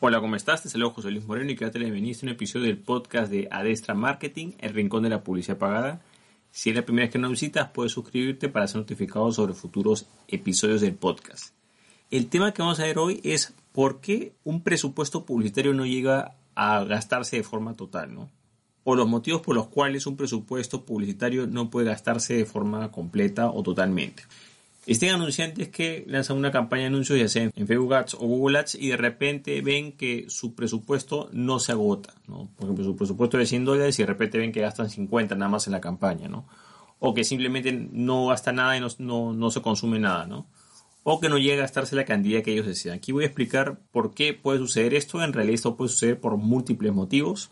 Hola, ¿cómo estás? Te saludo José Luis Moreno y la bienvenida a un episodio del podcast de Adestra Marketing, el rincón de la publicidad pagada. Si es la primera vez que nos visitas, puedes suscribirte para ser notificado sobre futuros episodios del podcast. El tema que vamos a ver hoy es por qué un presupuesto publicitario no llega a gastarse de forma total, ¿no? O los motivos por los cuales un presupuesto publicitario no puede gastarse de forma completa o totalmente. Estén anunciantes que lanzan una campaña de anuncios, ya sea en Facebook Ads o Google Ads, y de repente ven que su presupuesto no se agota, ¿no? Por ejemplo, su presupuesto es de 100 dólares y de repente ven que gastan 50 nada más en la campaña, ¿no? O que simplemente no gasta nada y no, no, se consume nada, ¿no? O que no llega a gastarse la cantidad que ellos desean. Aquí voy a explicar por qué puede suceder esto. En realidad esto puede suceder por múltiples motivos.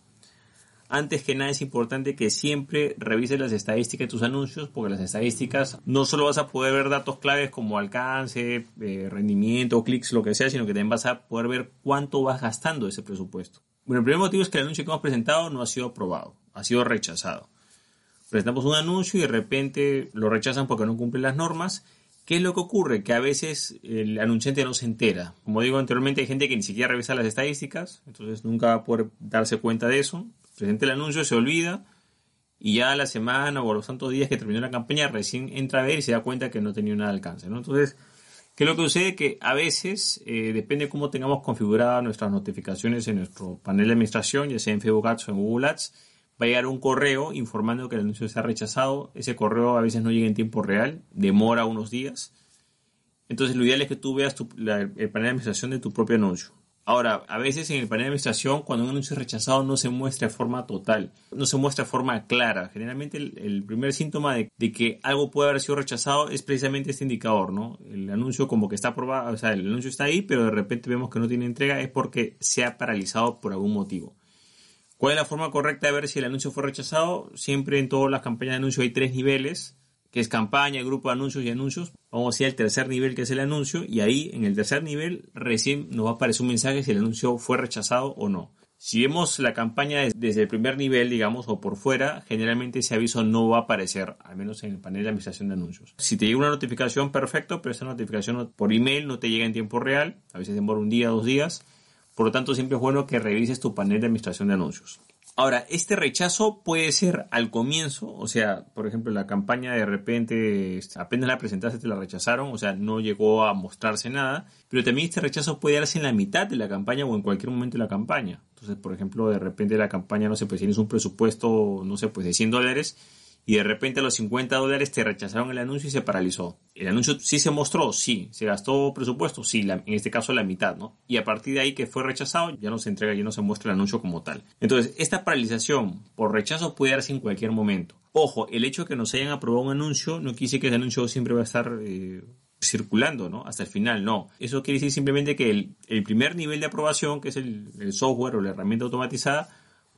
Antes que nada es importante que siempre revises las estadísticas de tus anuncios porque las estadísticas no solo vas a poder ver datos claves como alcance, eh, rendimiento, clics, lo que sea, sino que también vas a poder ver cuánto vas gastando ese presupuesto. Bueno, el primer motivo es que el anuncio que hemos presentado no ha sido aprobado, ha sido rechazado. Presentamos un anuncio y de repente lo rechazan porque no cumple las normas. ¿Qué es lo que ocurre? Que a veces el anunciante no se entera. Como digo anteriormente, hay gente que ni siquiera revisa las estadísticas, entonces nunca va a poder darse cuenta de eso presenta el anuncio, se olvida y ya la semana o a los tantos días que terminó la campaña recién entra a ver y se da cuenta que no tenía nada de alcance. Entonces, ¿qué es lo que sucede? Que a veces, eh, depende de cómo tengamos configuradas nuestras notificaciones en nuestro panel de administración, ya sea en Facebook Ads o en Google Ads, va a llegar un correo informando que el anuncio se ha rechazado. Ese correo a veces no llega en tiempo real, demora unos días. Entonces, lo ideal es que tú veas el panel de administración de tu propio anuncio. Ahora, a veces en el panel de administración, cuando un anuncio es rechazado, no se muestra de forma total, no se muestra de forma clara. Generalmente el, primer síntoma de, que algo puede haber sido rechazado es precisamente este indicador, ¿no? El anuncio como que está aprobado, o sea, el anuncio está ahí, pero de repente vemos que no tiene entrega, es porque se ha paralizado por algún motivo. ¿Cuál es la forma correcta de ver si el anuncio fue rechazado? Siempre en todas las campañas de anuncio hay tres niveles es campaña, grupo de anuncios y anuncios. Vamos a ir al tercer nivel que es el anuncio y ahí en el tercer nivel recién nos va a aparecer un mensaje si el anuncio fue rechazado o no. Si vemos la campaña desde el primer nivel, digamos, o por fuera, generalmente ese aviso no va a aparecer, al menos en el panel de administración de anuncios. Si te llega una notificación, perfecto, pero esa notificación por email no te llega en tiempo real, a veces demora un día, dos días. Por lo tanto, siempre es bueno que revises tu panel de administración de anuncios. Ahora, este rechazo puede ser al comienzo, o sea, por ejemplo, la campaña de repente apenas la presentaste te la rechazaron, o sea, no llegó a mostrarse nada, pero también este rechazo puede darse en la mitad de la campaña o en cualquier momento de la campaña. Entonces, por ejemplo, de repente la campaña, no sé, pues tienes un presupuesto, no sé, pues de 100 dólares y de repente a los 50 dólares te rechazaron el anuncio y se paralizó. El anuncio sí se mostró, sí. Se gastó presupuesto, sí, en este caso la mitad, ¿no? Y a partir de ahí que fue rechazado, ya no se entrega, ya no se muestra el anuncio como tal. Entonces, esta paralización por rechazo puede darse en cualquier momento. Ojo, el hecho de que nos hayan aprobado un anuncio no quiere decir que ese anuncio siempre va a estar eh, circulando, ¿no? Hasta el final, no. Eso quiere decir simplemente que el, primer nivel de aprobación, que es el software o la herramienta automatizada,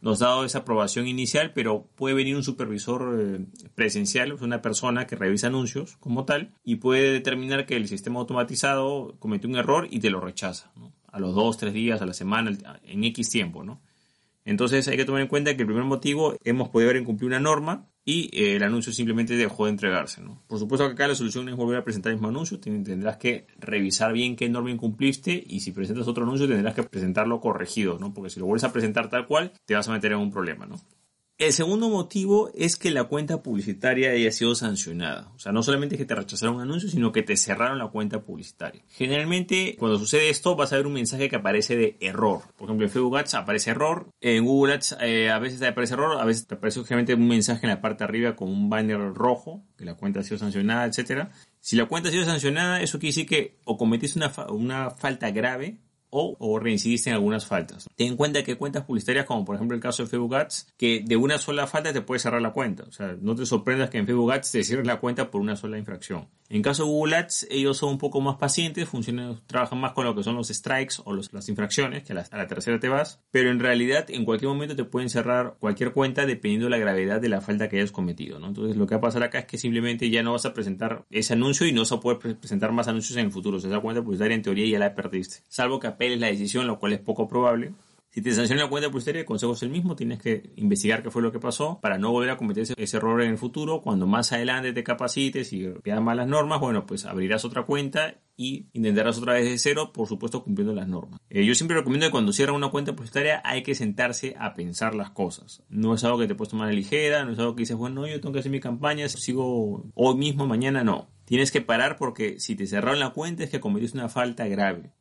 nos ha dado esa aprobación inicial, pero puede venir un supervisor eh, presencial, una persona que revisa anuncios como tal, y puede determinar que el sistema automatizado cometió un error y te lo rechaza, a los dos, tres días, a la semana, en X tiempo, ¿no? Entonces hay que tomar en cuenta que el primer motivo hemos podido haber incumplido una norma y eh, el anuncio simplemente dejó de entregarse. ¿no? Por supuesto que acá la solución es volver a presentar el mismo anuncio, tendrás que revisar bien qué norma incumpliste y si presentas otro anuncio tendrás que presentarlo corregido, ¿no? porque si lo vuelves a presentar tal cual te vas a meter en un problema. ¿no? El segundo motivo es que la cuenta publicitaria haya sido sancionada. O sea, no solamente que te rechazaron un anuncio, sino que te cerraron la cuenta publicitaria. Generalmente, cuando sucede esto, vas a ver un mensaje que aparece de error. Por ejemplo, en Facebook Ads aparece error. En Google Ads eh, a veces aparece error, a veces te aparece generalmente un mensaje en la parte de arriba con un banner rojo, que la cuenta ha sido sancionada, etc. Si la cuenta ha sido sancionada, eso quiere decir que o cometiste una, una falta grave o, o reincidiste en algunas faltas. Ten en cuenta que cuentas publicitarias, como por ejemplo el caso de Facebook Ads, que de una sola falta te puede cerrar la cuenta. O sea, no te sorprendas que en Facebook Ads te cierres la cuenta por una sola infracción. En caso de Google Ads, ellos son un poco más pacientes, funcionan, trabajan más con lo que son los strikes o las infracciones, que a la, a la, tercera te vas, pero en realidad en cualquier momento te pueden cerrar cualquier cuenta dependiendo de la gravedad de la falta que hayas cometido. ¿no? Entonces lo que va a pasar acá es que simplemente ya no vas a presentar ese anuncio y no vas a poder presentar más anuncios en el futuro. O sea, esa cuenta publicitaria en teoría ya la perdiste. Salvo que apeles la decisión, lo cual es poco probable. Si te sancionan la cuenta publicitaria, el consejo es el mismo, tienes que investigar qué fue lo que pasó para no volver a cometer ese, error en el futuro. Cuando más adelante te capacites y veas malas normas, bueno, pues abrirás otra cuenta y intentarás otra vez de cero, por supuesto cumpliendo las normas. Eh, yo siempre recomiendo que cuando cierran una cuenta publicitaria hay que sentarse a pensar las cosas. No es algo que te puedes tomar a ligera, no es algo que dices, bueno, yo tengo que hacer mi campaña, sigo hoy mismo, mañana no. Tienes que parar porque si te cerraron la cuenta es que cometiste una falta grave.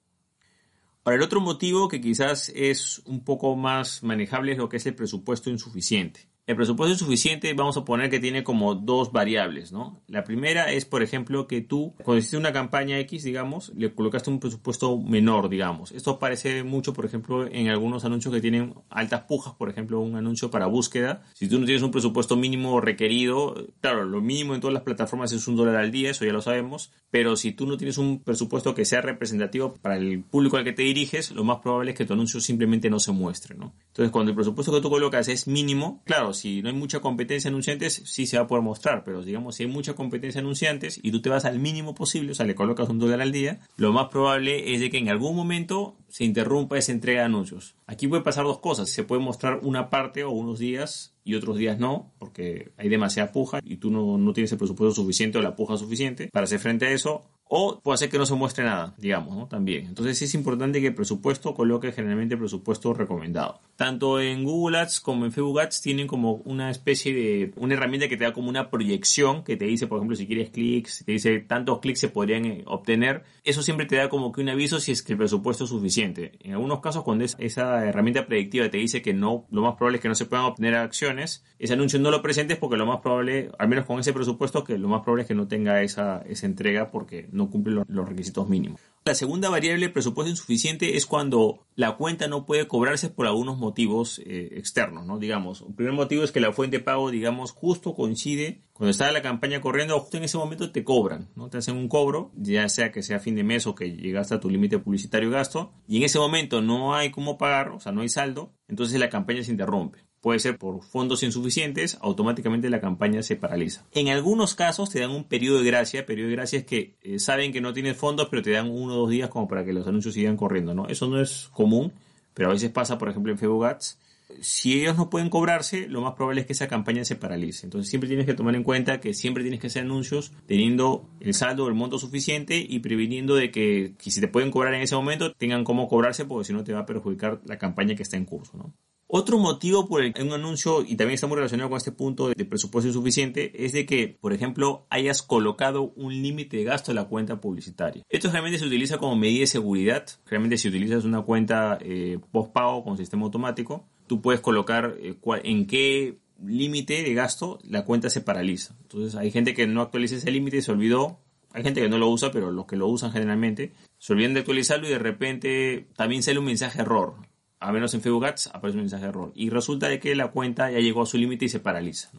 Para el otro motivo que quizás es un poco más manejable es lo que es el presupuesto insuficiente. El presupuesto insuficiente vamos a poner que tiene como dos variables, ¿no? La primera es, por ejemplo, que tú, cuando hiciste una campaña X, digamos, le colocaste un presupuesto menor, digamos. Esto aparece mucho, por ejemplo, en algunos anuncios que tienen altas pujas, por ejemplo, un anuncio para búsqueda. Si tú no tienes un presupuesto mínimo requerido, claro, lo mínimo en todas las plataformas es un dólar al día, eso ya lo sabemos, pero si tú no tienes un presupuesto que sea representativo para el público al que te diriges, lo más probable es que tu anuncio simplemente no se muestre, ¿no? Entonces, cuando el presupuesto que tú colocas es mínimo, claro, si no hay mucha competencia anunciantes, sí se va a poder mostrar, pero digamos, si hay mucha competencia anunciantes y tú te vas al mínimo posible, o sea, le colocas un dólar al día, lo más probable es de que en algún momento se interrumpa esa entrega de anuncios. Aquí puede pasar dos cosas, se puede mostrar una parte o unos días y otros días no, porque hay demasiada puja y tú no, no tienes el presupuesto suficiente o la puja suficiente para hacer frente a eso, o puede ser que no se muestre nada, digamos, ¿no? También. Entonces es importante que el presupuesto coloque generalmente el presupuesto recomendado. Tanto en Google Ads como en Facebook Ads tienen como una especie de, una herramienta que te da como una proyección que te dice, por ejemplo, si quieres clics, te dice tantos clics se podrían eh, obtener. Eso siempre te da como que un aviso si es que el presupuesto es suficiente. En algunos casos, cuando esa herramienta predictiva te dice que no, lo más probable es que no se puedan obtener acciones, ese anuncio no lo presentes porque lo más probable, al menos con ese presupuesto, que lo más probable es que no tenga esa, esa entrega porque no cumple los, requisitos mínimos. La segunda variable, presupuesto insuficiente, es cuando la cuenta no puede cobrarse por algunos motivos eh, externos, ¿no? Digamos, el primer motivo es que la fuente de pago, digamos, justo coincide cuando está la campaña corriendo, justo en ese momento te cobran, ¿no? Te hacen un cobro, ya sea que sea fin de mes o que llegaste a tu límite publicitario gasto, y en ese momento no hay cómo pagar, o sea, no hay saldo, entonces la campaña se interrumpe puede ser por fondos insuficientes, automáticamente la campaña se paraliza. En algunos casos te dan un periodo de gracia, periodo de gracia es que eh, saben que no tienes fondos, pero te dan uno o dos días como para que los anuncios sigan corriendo, ¿no? Eso no es común, pero a veces pasa, por ejemplo, en Facebook Ads. Si ellos no pueden cobrarse, lo más probable es que esa campaña se paralice. Entonces siempre tienes que tomar en cuenta que siempre tienes que hacer anuncios teniendo el saldo, el monto suficiente y previniendo de que, que si te pueden cobrar en ese momento, tengan cómo cobrarse porque si no te va a perjudicar la campaña que está en curso, ¿no? Otro motivo por el que un anuncio, y también está muy relacionado con este punto de presupuesto insuficiente, es de que, por ejemplo, hayas colocado un límite de gasto en la cuenta publicitaria. Esto realmente se utiliza como medida de seguridad. Realmente si utilizas una cuenta eh, post-pago con sistema automático, tú puedes colocar eh, en qué límite de gasto la cuenta se paraliza. Entonces hay gente que no actualiza ese límite, se olvidó. Hay gente que no lo usa, pero los que lo usan generalmente se olvidan de actualizarlo y de repente también sale un mensaje error a menos en Facebook Ads, aparece un mensaje de error. Y resulta de que la cuenta ya llegó a su límite y se paraliza.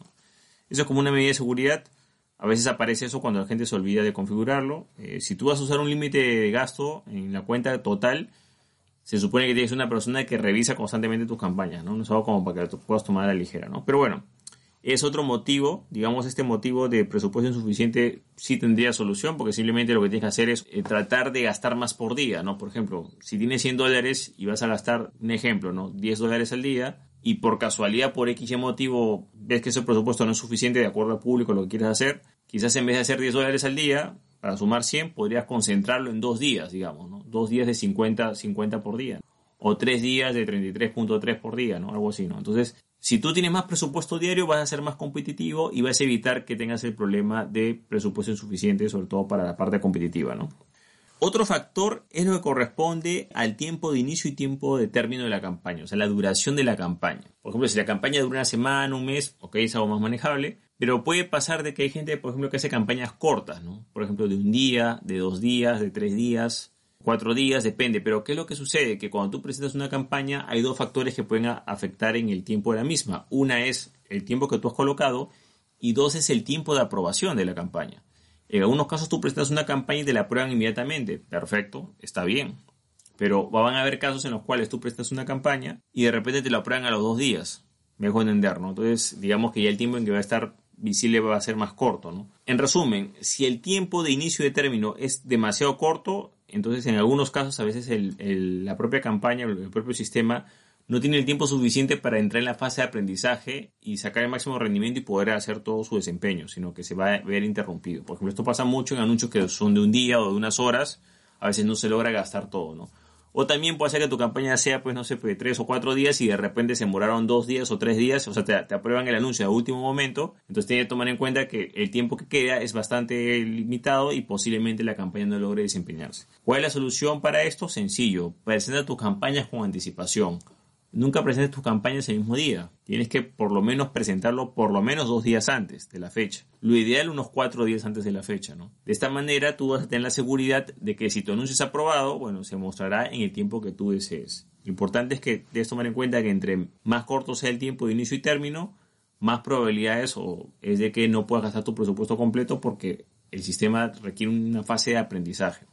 Eso es como una medida de seguridad. A veces aparece eso cuando la gente se olvida de configurarlo. Eh, si tú vas a usar un límite de gasto en la cuenta total, se supone que tienes una persona que revisa constantemente tus campañas, ¿no? No es algo como para que lo puedas tomar a la ligera, ¿no? Pero bueno, es otro motivo, digamos, este motivo de presupuesto insuficiente sí tendría solución, porque simplemente lo que tienes que hacer es eh, tratar de gastar más por día, ¿no? Por ejemplo, si tienes 100 dólares y vas a gastar, un ejemplo, ¿no? 10 dólares al día, y por casualidad, por X motivo, ves que ese presupuesto no es suficiente de acuerdo al público, lo que quieres hacer, quizás en vez de hacer 10 dólares al día, para sumar 100, podrías concentrarlo en dos días, digamos, ¿no? Dos días de 50, 50 por día. O tres días de 33.3 por día, ¿no? Algo así, ¿no? Entonces, si tú tienes más presupuesto diario, vas a ser más competitivo y vas a evitar que tengas el problema de presupuesto insuficiente, sobre todo para la parte competitiva, ¿no? Otro factor es lo que corresponde al tiempo de inicio y tiempo de término de la campaña, o sea, la duración de la campaña. Por ejemplo, si la campaña dura una semana, un mes, ok, es algo más manejable, pero puede pasar de que hay gente, por ejemplo, que hace campañas cortas, ¿no? Por ejemplo, de un día, de dos días, de tres días, cuatro días, depende. Pero ¿qué es lo que sucede? Que cuando tú presentas una campaña hay dos factores que pueden afectar en el tiempo de la misma. Una es el tiempo que tú has colocado y dos es el tiempo de aprobación de la campaña. En algunos casos tú presentas una campaña y te la aprueban inmediatamente. Perfecto, está bien. Pero van a haber casos en los cuales tú prestas una campaña y de repente te la aprueban a los dos días. Mejor entender, ¿no? Entonces, digamos que ya el tiempo en que va a estar visible va a ser más corto, ¿no? En resumen, si el tiempo de inicio de término es demasiado corto, entonces en algunos casos a veces la propia campaña, el propio sistema no tiene el tiempo suficiente para entrar en la fase de aprendizaje y sacar el máximo rendimiento y poder hacer todo su desempeño, sino que se va a ver interrumpido. Por ejemplo, esto pasa mucho en anuncios que son de un día o de unas horas, a veces no se logra gastar todo, ¿no? O también puede ser que tu campaña sea, pues no sé, pues, tres o cuatro días y de repente se demoraron dos días o tres días, o sea, te, aprueban el anuncio a último momento. Entonces tienes que tomar en cuenta que el tiempo que queda es bastante limitado y posiblemente la campaña no logre desempeñarse. ¿Cuál es la solución para esto? Sencillo, presenta tus campañas con anticipación. Nunca presentes tus campañas el mismo día. Tienes que por lo menos presentarlo por lo menos dos días antes de la fecha. Lo ideal unos cuatro días antes de la fecha, ¿no? De esta manera tú vas a tener la seguridad de que si tu anuncio es aprobado, bueno, se mostrará en el tiempo que tú desees. Lo importante es que debes tomar en cuenta que entre más corto sea el tiempo de inicio y término, más probabilidades o es de que no puedas gastar tu presupuesto completo porque el sistema requiere una fase de aprendizaje.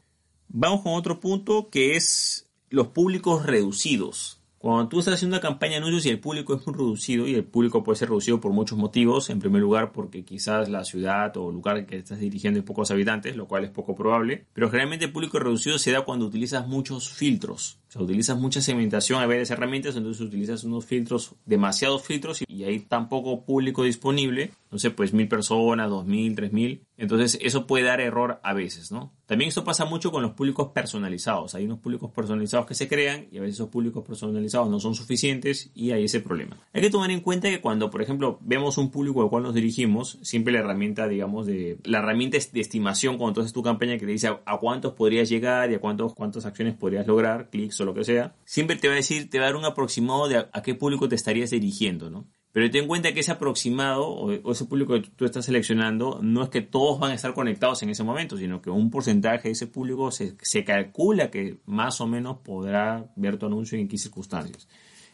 Vamos con otro punto que es los públicos reducidos. Cuando tú estás haciendo una campaña de anuncios y el público es muy reducido, y el público puede ser reducido por muchos motivos, en primer lugar porque quizás la ciudad o lugar que estás dirigiendo es pocos habitantes, lo cual es poco probable, pero generalmente el público reducido se da cuando utilizas muchos filtros. Sea, utilizas mucha segmentación, hay varias herramientas, entonces utilizas unos filtros, demasiados filtros y, hay tan poco público disponible, no sé, pues mil personas, dos mil, tres mil, entonces eso puede dar error a veces, ¿no? También esto pasa mucho con los públicos personalizados, hay unos públicos personalizados que se crean y a veces esos públicos personalizados no son suficientes y hay ese problema. Hay que tomar en cuenta que cuando, por ejemplo, vemos un público al cual nos dirigimos, siempre la herramienta, digamos, de la herramienta de estimación cuando tú haces tu campaña que te dice a, cuántos podrías llegar y a cuántos, cuántas acciones podrías lograr, clics lo que sea, siempre te va a decir, te va a dar un aproximado de a, qué público te estarías dirigiendo, ¿no? Pero ten en cuenta que ese aproximado o, ese público que tú estás seleccionando no es que todos van a estar conectados en ese momento, sino que un porcentaje de ese público se, se calcula que más o menos podrá ver tu anuncio en qué circunstancias.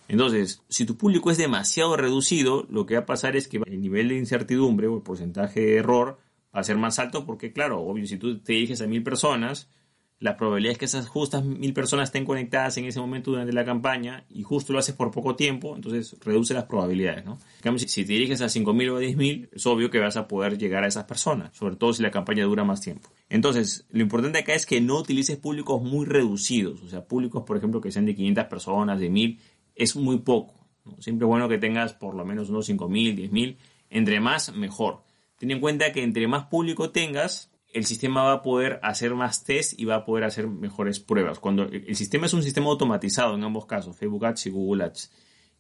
Entonces, si tu público es demasiado reducido, lo que va a pasar es que el nivel de incertidumbre o el porcentaje de error va a ser más alto porque, claro, obvio, si tú te diriges a mil personas, la probabilidad es que esas justas mil personas estén conectadas en ese momento durante la campaña y justo lo haces por poco tiempo, entonces reduce las probabilidades, ¿no? En cambio, si te diriges a 5.000 o a 10.000, es obvio que vas a poder llegar a esas personas, sobre todo si la campaña dura más tiempo. Entonces, lo importante acá es que no utilices públicos muy reducidos, o sea, públicos, por ejemplo, que sean de 500 personas, de 1.000, es muy poco. Siempre es bueno que tengas por lo menos unos 5.000, 10.000, entre más, mejor. Ten en cuenta que entre más público tengas, el sistema va a poder hacer más test y va a poder hacer mejores pruebas. Cuando el sistema es un sistema automatizado en ambos casos, Facebook Ads y Google Ads.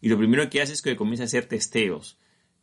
Y lo primero que hace es que comienza a hacer testeos.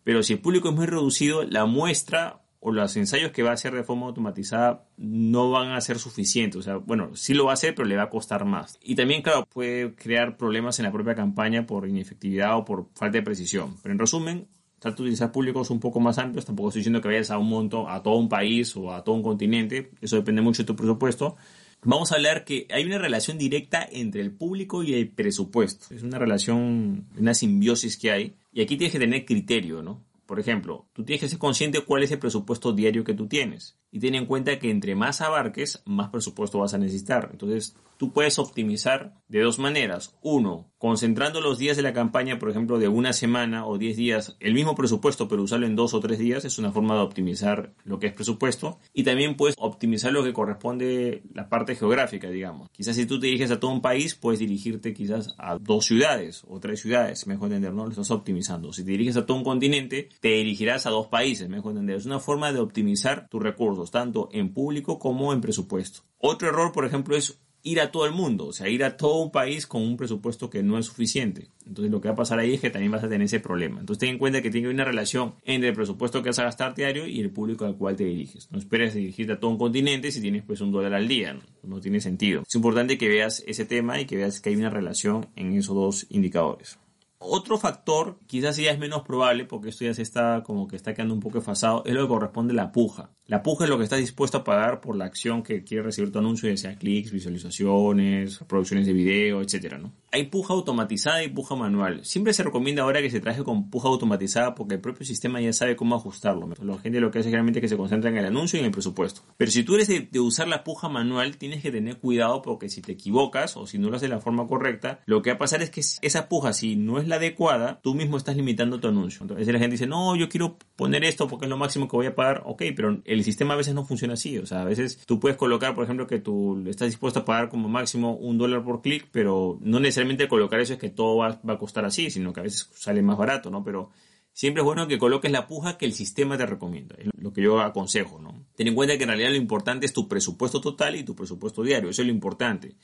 Pero si el público es muy reducido, la muestra o los ensayos que va a hacer de forma automatizada no van a ser suficientes. O sea, bueno, sí lo va a hacer, pero le va a costar más. Y también, claro, puede crear problemas en la propia campaña por inefectividad o por falta de precisión. Pero en resumen, trata de utilizar públicos un poco más amplios, tampoco estoy diciendo que vayas a un monto, a todo un país o a todo un continente, eso depende mucho de tu presupuesto. Vamos a hablar que hay una relación directa entre el público y el presupuesto. Es una relación, una simbiosis que hay. Y aquí tienes que tener criterio, ¿no? Por ejemplo, tú tienes que ser consciente de cuál es el presupuesto diario que tú tienes. Y ten en cuenta que entre más abarques, más presupuesto vas a necesitar. Entonces, tú puedes optimizar de dos maneras. Uno, concentrando los días de la campaña, por ejemplo, de una semana o diez días, el mismo presupuesto, pero usarlo en dos o tres días, es una forma de optimizar lo que es presupuesto. Y también puedes optimizar lo que corresponde la parte geográfica, digamos. Quizás si tú te diriges a todo un país, puedes dirigirte quizás a dos ciudades o tres ciudades, mejor entender, ¿no? Lo estás optimizando. Si te diriges a todo un continente, te dirigirás a dos países, mejor entender. Es una forma de optimizar tus recursos, tanto en público como en presupuesto. Otro error, por ejemplo, es ir a todo el mundo, o sea, ir a todo un país con un presupuesto que no es suficiente. Entonces lo que va a pasar ahí es que también vas a tener ese problema. Entonces ten en cuenta que tiene una relación entre el presupuesto que vas a gastar diario y el público al cual te diriges. No esperes dirigirte a todo un continente si tienes pues un dólar al día, no tiene sentido. Es importante que veas ese tema y que veas que hay una relación en esos dos indicadores. Otro factor, quizás ya es menos probable, porque esto ya se está como que está quedando un poco desfasado, es lo que corresponde a la puja. La puja es lo que estás dispuesto a pagar por la acción que quiere recibir tu anuncio, ya sea clics, visualizaciones, producciones de video, etcétera, ¿no? Hay puja automatizada y puja manual. Siempre se recomienda ahora que se traje con puja automatizada porque el propio sistema ya sabe cómo ajustarlo. La gente lo que hace generalmente es que se concentra en el anuncio y en el presupuesto. Pero si tú eres de, usar la puja manual, tienes que tener cuidado porque si te equivocas o si no lo haces de la forma correcta, lo que va a pasar es que esa puja, si no es la adecuada, tú mismo estás limitando tu anuncio. Entonces la gente dice, no, yo quiero poner esto porque es lo máximo que voy a pagar. Ok, pero el sistema a veces no funciona así. O sea, a veces tú puedes colocar, por ejemplo, que tú estás dispuesto a pagar como máximo un dólar por clic, pero no necesariamente colocar eso es que todo va, a costar así, sino que a veces sale más barato, ¿no? Pero siempre es bueno que coloques la puja que el sistema te recomienda, es lo que yo aconsejo, ¿no? Ten en cuenta que en realidad lo importante es tu presupuesto total y tu presupuesto diario, eso es lo importante.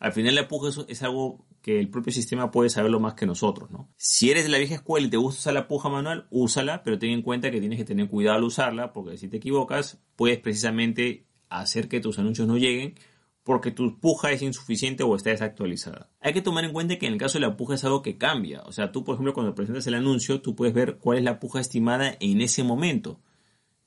Al final la puja es, algo que el propio sistema puede saberlo más que nosotros, ¿no? Si eres de la vieja escuela y te gusta usar la puja manual, úsala, pero ten en cuenta que tienes que tener cuidado al usarla, porque si te equivocas, puedes precisamente hacer que tus anuncios no lleguen porque tu puja es insuficiente o está desactualizada. Hay que tomar en cuenta que en el caso de la puja es algo que cambia. O sea, tú, por ejemplo, cuando presentas el anuncio, tú puedes ver cuál es la puja estimada en ese momento.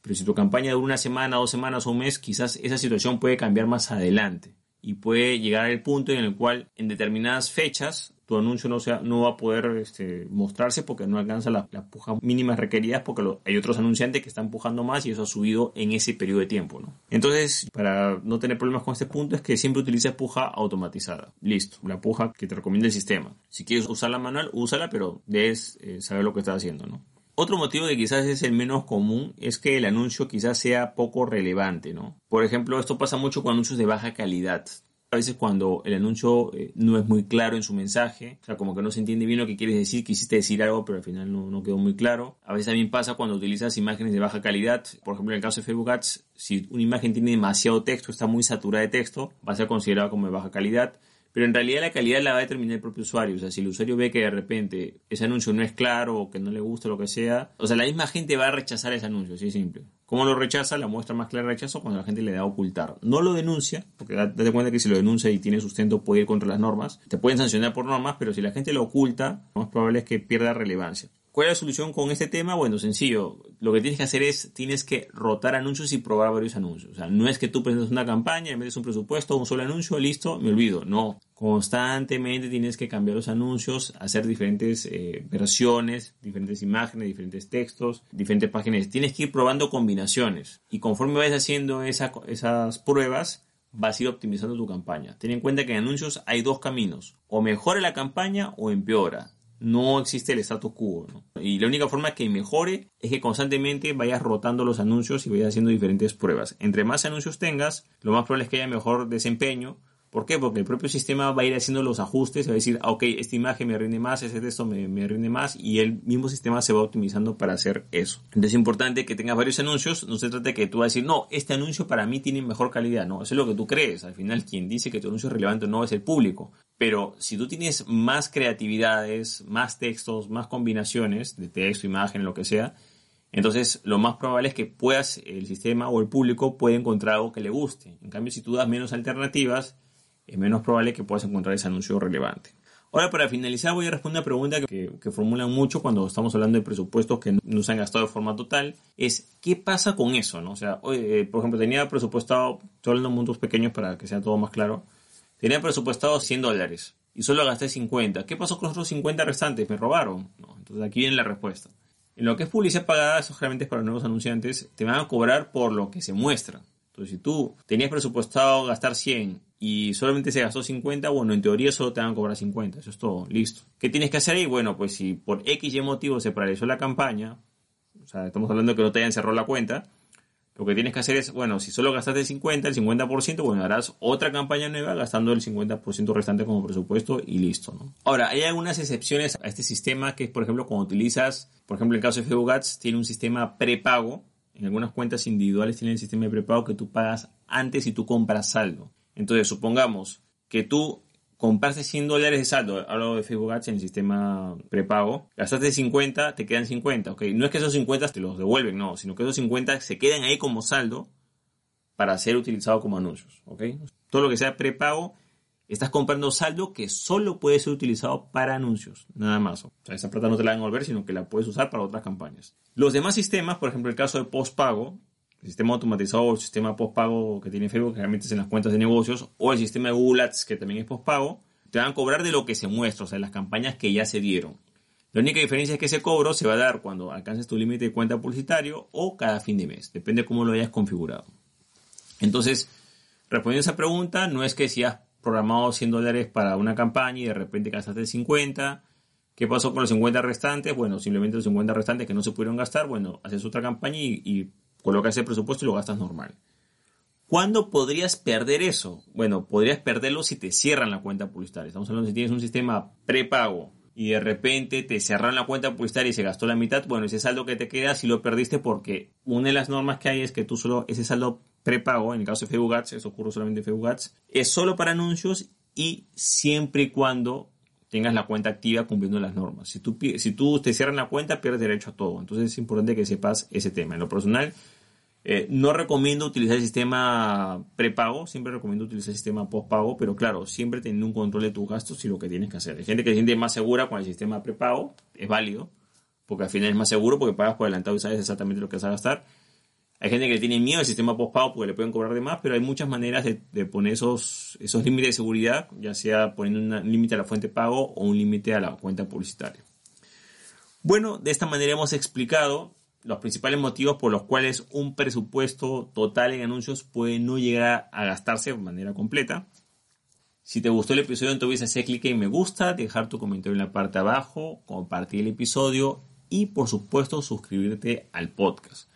Pero si tu campaña dura una semana, dos semanas o un mes, quizás esa situación puede cambiar más adelante. Y puede llegar al punto en el cual en determinadas fechas tu anuncio no, sea, no va a poder este, mostrarse porque no alcanza las la pujas mínimas requeridas porque hay otros anunciantes que están empujando más y eso ha subido en ese periodo de tiempo. ¿no? Entonces, para no tener problemas con este punto es que siempre utilices puja automatizada. Listo, la puja que te recomienda el sistema. Si quieres usarla manual, úsala, pero debes eh, saber lo que estás haciendo. ¿no? Otro motivo que quizás es el menos común es que el anuncio quizás sea poco relevante, ¿no? Por ejemplo, esto pasa mucho con anuncios de baja calidad a veces cuando el anuncio eh, no es muy claro en su mensaje, o sea, como que no se entiende bien lo que quieres decir, quisiste decir algo, pero al final no, no quedó muy claro. A veces también pasa cuando utilizas imágenes de baja calidad, por ejemplo, en el caso de Facebook Ads, si una imagen tiene demasiado texto, está muy saturada de texto, va a ser considerada como de baja calidad. Pero en realidad la calidad la va a determinar el propio usuario. O sea, si el usuario ve que de repente ese anuncio no es claro o que no le gusta lo que sea, o sea, la misma gente va a rechazar ese anuncio, así simple. ¿Cómo lo rechaza? La muestra más clara de rechazo cuando la gente le da a ocultar. No lo denuncia, porque date cuenta que si lo denuncia y tiene sustento puede ir contra las normas. Te pueden sancionar por normas, pero si la gente lo oculta, lo más probable es que pierda relevancia. ¿Cuál es la solución con este tema? Bueno, sencillo. Lo que tienes que hacer es, tienes que rotar anuncios y probar varios anuncios. O sea, no es que tú presentes una campaña, metes un presupuesto, un solo anuncio, listo, me olvido. No. Constantemente tienes que cambiar los anuncios, hacer diferentes eh, versiones, diferentes imágenes, diferentes textos, diferentes páginas. Tienes que ir probando combinaciones. Y conforme vayas haciendo esas pruebas, vas a ir optimizando tu campaña. Ten en cuenta que en anuncios hay dos caminos. O mejora la campaña o empeora no existe el status quo. Y la única forma que mejore es que constantemente vayas rotando los anuncios y vayas haciendo diferentes pruebas. Entre más anuncios tengas, lo más probable es que haya mejor desempeño. ¿Por qué? Porque el propio sistema va a ir haciendo los ajustes, va a decir, ah, ok, esta imagen me rinde más, este texto me, me rinde más, y el mismo sistema se va optimizando para hacer eso. Entonces es importante que tengas varios anuncios, no se trata de que tú vas a decir, no, este anuncio para mí tiene mejor calidad, no, eso es lo que tú crees. Al final, quien dice que tu anuncio es relevante no es el público. Pero si tú tienes más creatividades, más textos, más combinaciones de texto, imagen, lo que sea, entonces lo más probable es que puedas, el sistema o el público puede encontrar algo que le guste. En cambio, si tú das menos alternativas, es menos probable que puedas encontrar ese anuncio relevante. Ahora, para finalizar, voy a responder una pregunta que, formulan mucho cuando estamos hablando de presupuestos que no se han gastado de forma total. Es, ¿qué pasa con eso? No? O sea, eh, por ejemplo, tenía presupuestado, estoy hablando de montos pequeños para que sea todo más claro, Tenía presupuestado 100 dólares y solo gasté 50. ¿Qué pasó con los otros 50 restantes? ¿Me robaron? Entonces aquí viene la respuesta. En lo que es publicidad pagada, eso generalmente es para nuevos anunciantes, te van a cobrar por lo que se muestra. Entonces, si tú tenías presupuestado gastar 100 y solamente se gastó 50, bueno, en teoría solo te van a cobrar 50. Eso es todo, listo. ¿Qué tienes que hacer ahí? Bueno, pues si por X y motivo se paralizó la campaña, o sea, estamos hablando de que no te hayan cerrado la cuenta, lo que tienes que hacer es, bueno, si solo gastaste el 50, el 50%, bueno, harás otra campaña nueva gastando el 50% restante como presupuesto y listo. Ahora, hay algunas excepciones a este sistema que es, por ejemplo, cuando utilizas, por ejemplo, el caso de Facebook tiene un sistema prepago. En algunas cuentas individuales tienen el sistema de prepago que tú pagas antes y tú compras saldo. Entonces, supongamos que tú compraste 100 dólares de saldo, hablo de Facebook Ads en el sistema prepago, gastaste 50, te quedan 50, ¿ok? No es que esos 50 te los devuelven, no, sino que esos 50 se quedan ahí como saldo para ser utilizado como anuncios, ¿ok? Todo lo que sea prepago estás comprando saldo que solo puede ser utilizado para anuncios, nada más. O sea, esa plata no te la van a devolver, sino que la puedes usar para otras campañas. Los demás sistemas, por ejemplo, el caso de postpago, el sistema automatizado o el sistema postpago que tiene Facebook, que realmente es en las cuentas de negocios, o el sistema de Google Ads, que también es postpago, te van a cobrar de lo que se muestra, o sea, las campañas que ya se dieron. La única diferencia es que ese cobro se va a dar cuando alcances tu límite de cuenta publicitario o cada fin de mes, depende de cómo lo hayas configurado. Entonces, respondiendo a esa pregunta, no es que si has programado 100 dólares para una campaña y de repente gastaste 50, ¿qué pasó con los 50 restantes? Bueno, simplemente los 50 restantes que no se pudieron gastar, bueno, haces otra campaña y colocas el presupuesto y lo gastas normal. ¿Cuándo podrías perder eso? Bueno, podrías perderlo si te cierran la cuenta publicitaria. Estamos hablando si tienes un sistema prepago y de repente te cerraron la cuenta publicitaria y se gastó la mitad. Bueno, ese saldo que te queda si lo perdiste porque una de las normas que hay es que tú solo ese saldo prepago, en el caso de Facebook Ads, eso ocurre solamente en Facebook Ads, es solo para anuncios y siempre y cuando tengas la cuenta activa cumpliendo las normas. Si tú, si tú te cierran la cuenta, pierdes derecho a todo. Entonces es importante que sepas ese tema. En lo personal, eh, no recomiendo utilizar el sistema prepago, siempre recomiendo utilizar el sistema postpago, pero claro, siempre teniendo un control de tus gastos y lo que tienes que hacer. Hay gente que se siente más segura con el sistema prepago, es válido, porque al final es más seguro porque pagas por adelantado y sabes exactamente lo que vas a gastar. Hay gente que tiene miedo al sistema postpago porque le pueden cobrar de más, pero hay muchas maneras de, poner esos, esos límites de seguridad, ya sea poniendo un límite a la fuente pago o un límite a la cuenta publicitaria. Bueno, de esta manera hemos explicado los principales motivos por los cuales un presupuesto total en anuncios puede no llegar a gastarse de manera completa. Si te gustó el episodio, entonces hacer clic en me gusta, dejar tu comentario en la parte de abajo, compartir el episodio y por supuesto suscribirte al podcast.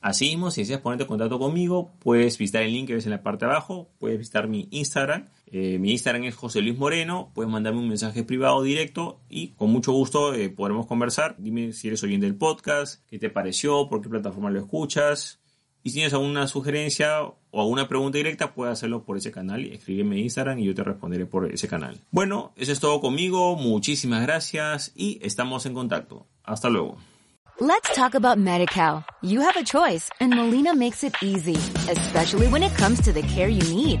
Asimismo, si deseas ponerte en contacto conmigo, puedes visitar el link que ves en la parte de abajo, puedes visitar mi Instagram. Eh, mi Instagram es José Luis Moreno, puedes mandarme un mensaje privado directo y con mucho gusto eh, podremos conversar. Dime si eres oyente del podcast, qué te pareció, por qué plataforma lo escuchas. Y si tienes alguna sugerencia o alguna pregunta directa, puedes hacerlo por ese canal. Escríbeme en Instagram y yo te responderé por ese canal. Bueno, eso es todo conmigo. Muchísimas gracias y estamos en contacto. Hasta luego. Let's talk about MediCal. You have a choice and Molina makes it easy, especially when it comes to the care you need.